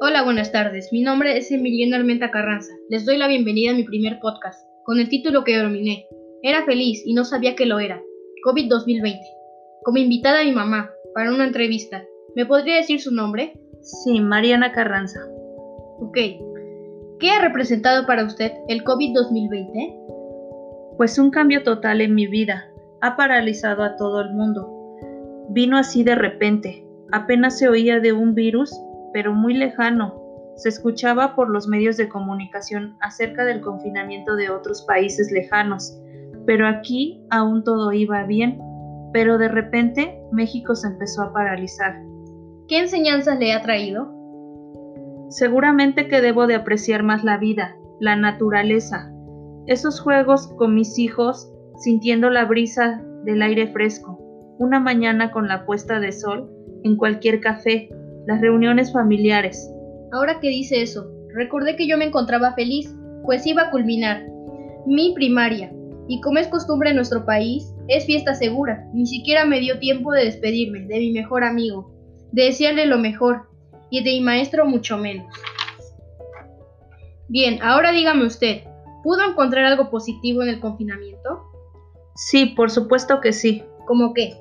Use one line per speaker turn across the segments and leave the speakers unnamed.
Hola, buenas tardes. Mi nombre es Emiliano Armenta Carranza. Les doy la bienvenida a mi primer podcast, con el título que denominé Era feliz y no sabía que lo era. COVID 2020. Como invitada a mi mamá para una entrevista, ¿me podría decir su nombre?
Sí, Mariana Carranza.
Ok. ¿Qué ha representado para usted el COVID 2020?
Pues un cambio total en mi vida. Ha paralizado a todo el mundo. Vino así de repente. Apenas se oía de un virus pero muy lejano. Se escuchaba por los medios de comunicación acerca del confinamiento de otros países lejanos, pero aquí aún todo iba bien, pero de repente México se empezó a paralizar.
¿Qué enseñanzas le ha traído?
Seguramente que debo de apreciar más la vida, la naturaleza, esos juegos con mis hijos, sintiendo la brisa del aire fresco, una mañana con la puesta de sol en cualquier café, las reuniones familiares.
Ahora que dice eso, recordé que yo me encontraba feliz, pues iba a culminar mi primaria, y como es costumbre en nuestro país, es fiesta segura. Ni siquiera me dio tiempo de despedirme de mi mejor amigo, de desearle lo mejor, y de mi maestro mucho menos. Bien, ahora dígame usted, ¿pudo encontrar algo positivo en el confinamiento?
Sí, por supuesto que sí.
¿Cómo qué?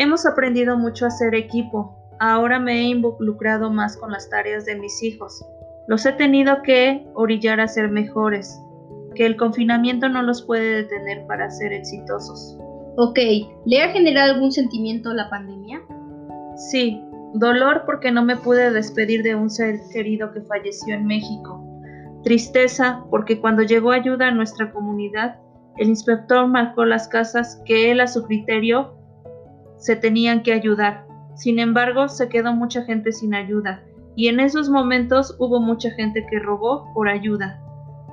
Hemos aprendido mucho a ser equipo. Ahora me he involucrado más con las tareas de mis hijos. Los he tenido que orillar a ser mejores, que el confinamiento no los puede detener para ser exitosos.
Ok, ¿le ha generado algún sentimiento la pandemia?
Sí, dolor porque no me pude despedir de un ser querido que falleció en México. Tristeza porque cuando llegó ayuda a nuestra comunidad, el inspector marcó las casas que él a su criterio se tenían que ayudar. Sin embargo, se quedó mucha gente sin ayuda, y en esos momentos hubo mucha gente que robó por ayuda.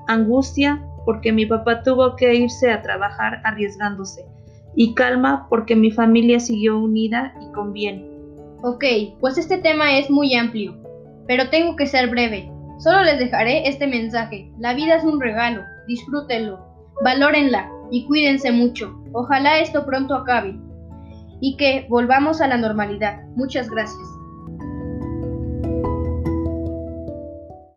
Angustia porque mi papá tuvo que irse a trabajar arriesgándose, y calma porque mi familia siguió unida y con bien.
Ok, pues este tema es muy amplio, pero tengo que ser breve. Solo les dejaré este mensaje. La vida es un regalo, disfrútenlo, valórenla y cuídense mucho. Ojalá esto pronto acabe y que volvamos a la normalidad. Muchas gracias.